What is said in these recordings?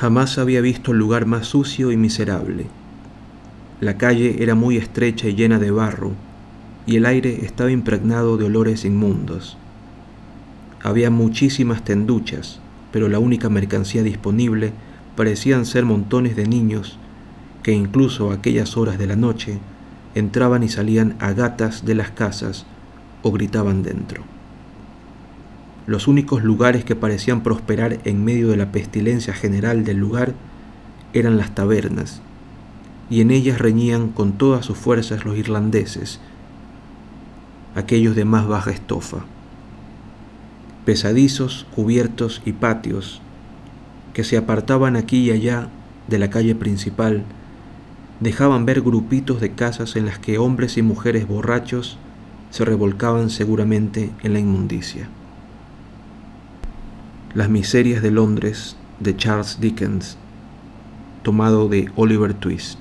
Jamás había visto lugar más sucio y miserable. La calle era muy estrecha y llena de barro, y el aire estaba impregnado de olores inmundos. Había muchísimas tenduchas, pero la única mercancía disponible parecían ser montones de niños que incluso a aquellas horas de la noche entraban y salían a gatas de las casas o gritaban dentro. Los únicos lugares que parecían prosperar en medio de la pestilencia general del lugar eran las tabernas, y en ellas reñían con todas sus fuerzas los irlandeses, aquellos de más baja estofa, pesadizos, cubiertos y patios que se apartaban aquí y allá de la calle principal, dejaban ver grupitos de casas en las que hombres y mujeres borrachos se revolcaban seguramente en la inmundicia. Las miserias de Londres de Charles Dickens, tomado de Oliver Twist.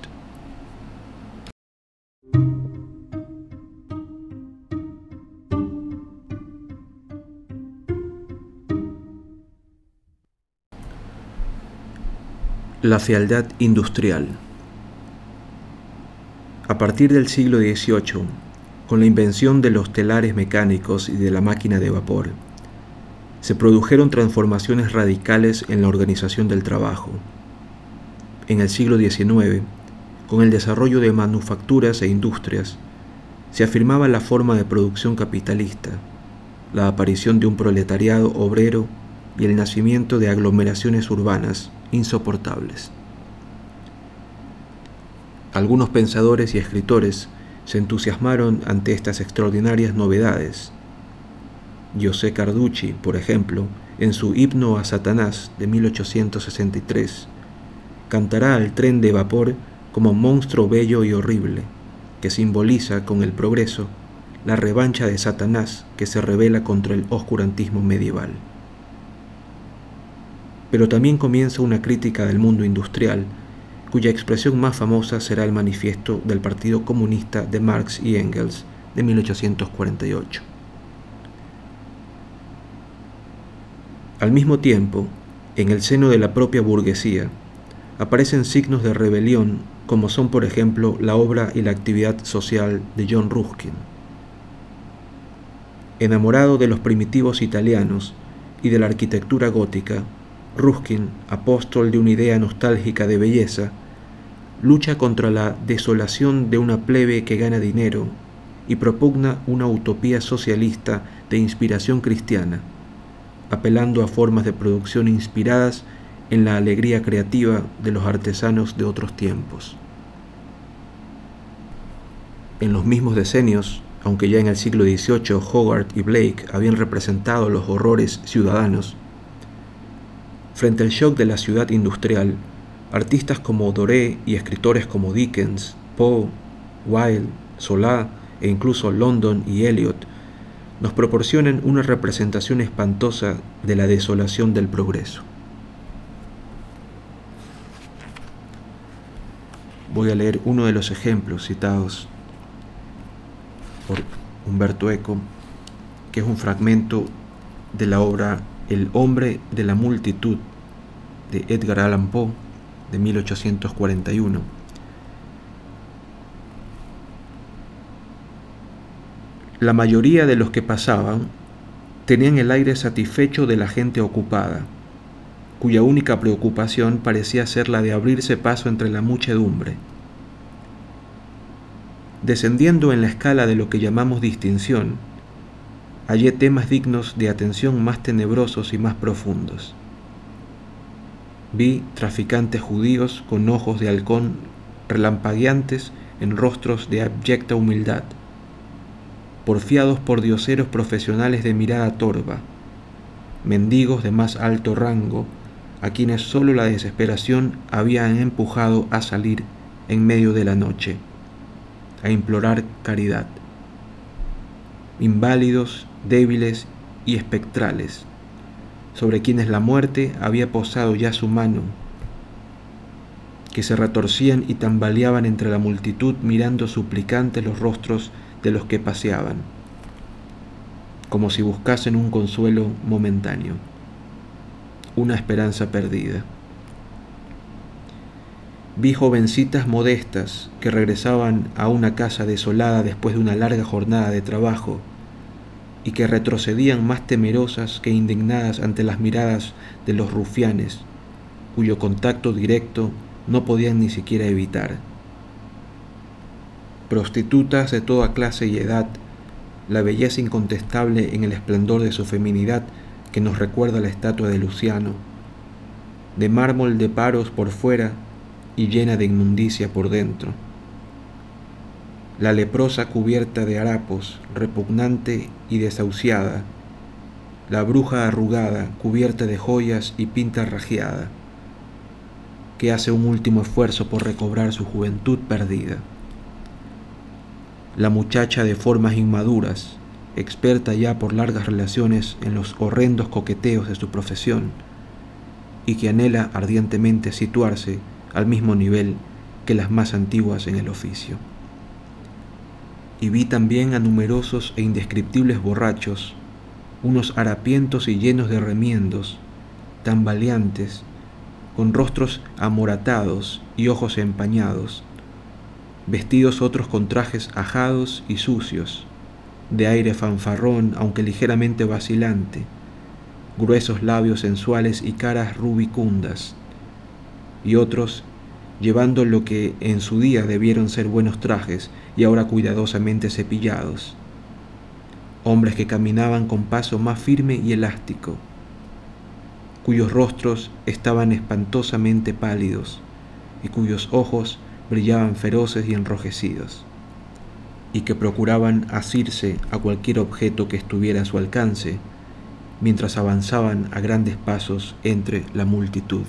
La fealdad industrial. A partir del siglo XVIII, con la invención de los telares mecánicos y de la máquina de vapor, se produjeron transformaciones radicales en la organización del trabajo. En el siglo XIX, con el desarrollo de manufacturas e industrias, se afirmaba la forma de producción capitalista, la aparición de un proletariado obrero y el nacimiento de aglomeraciones urbanas insoportables. Algunos pensadores y escritores se entusiasmaron ante estas extraordinarias novedades. José Carducci, por ejemplo, en su Himno a Satanás de 1863, cantará al tren de vapor como monstruo bello y horrible, que simboliza con el progreso la revancha de Satanás que se revela contra el oscurantismo medieval pero también comienza una crítica del mundo industrial, cuya expresión más famosa será el manifiesto del Partido Comunista de Marx y Engels de 1848. Al mismo tiempo, en el seno de la propia burguesía, aparecen signos de rebelión como son por ejemplo la obra y la actividad social de John Ruskin. Enamorado de los primitivos italianos y de la arquitectura gótica, Ruskin, apóstol de una idea nostálgica de belleza, lucha contra la desolación de una plebe que gana dinero y propugna una utopía socialista de inspiración cristiana, apelando a formas de producción inspiradas en la alegría creativa de los artesanos de otros tiempos. En los mismos decenios, aunque ya en el siglo XVIII Hogarth y Blake habían representado los horrores ciudadanos, Frente al shock de la ciudad industrial, artistas como Doré y escritores como Dickens, Poe, Wilde, Solá e incluso London y Eliot nos proporcionan una representación espantosa de la desolación del progreso. Voy a leer uno de los ejemplos citados por Humberto Eco, que es un fragmento de la obra El hombre de la multitud de Edgar Allan Poe de 1841. La mayoría de los que pasaban tenían el aire satisfecho de la gente ocupada, cuya única preocupación parecía ser la de abrirse paso entre la muchedumbre. Descendiendo en la escala de lo que llamamos distinción, hallé temas dignos de atención más tenebrosos y más profundos. Vi traficantes judíos con ojos de halcón relampagueantes en rostros de abyecta humildad, porfiados por dioseros profesionales de mirada torva, mendigos de más alto rango, a quienes sólo la desesperación había empujado a salir en medio de la noche, a implorar caridad. Inválidos, débiles y espectrales, sobre quienes la muerte había posado ya su mano, que se retorcían y tambaleaban entre la multitud mirando suplicantes los rostros de los que paseaban, como si buscasen un consuelo momentáneo, una esperanza perdida. Vi jovencitas modestas que regresaban a una casa desolada después de una larga jornada de trabajo y que retrocedían más temerosas que indignadas ante las miradas de los rufianes, cuyo contacto directo no podían ni siquiera evitar. Prostitutas de toda clase y edad, la belleza incontestable en el esplendor de su feminidad que nos recuerda la estatua de Luciano, de mármol de paros por fuera y llena de inmundicia por dentro. La leprosa cubierta de harapos, repugnante y desahuciada. La bruja arrugada, cubierta de joyas y pinta rajeada, que hace un último esfuerzo por recobrar su juventud perdida. La muchacha de formas inmaduras, experta ya por largas relaciones en los horrendos coqueteos de su profesión, y que anhela ardientemente situarse al mismo nivel que las más antiguas en el oficio. Y vi también a numerosos e indescriptibles borrachos, unos harapientos y llenos de remiendos, tambaleantes, con rostros amoratados y ojos empañados, vestidos otros con trajes ajados y sucios, de aire fanfarrón aunque ligeramente vacilante, gruesos labios sensuales y caras rubicundas, y otros llevando lo que en su día debieron ser buenos trajes y ahora cuidadosamente cepillados. Hombres que caminaban con paso más firme y elástico, cuyos rostros estaban espantosamente pálidos y cuyos ojos brillaban feroces y enrojecidos, y que procuraban asirse a cualquier objeto que estuviera a su alcance, mientras avanzaban a grandes pasos entre la multitud.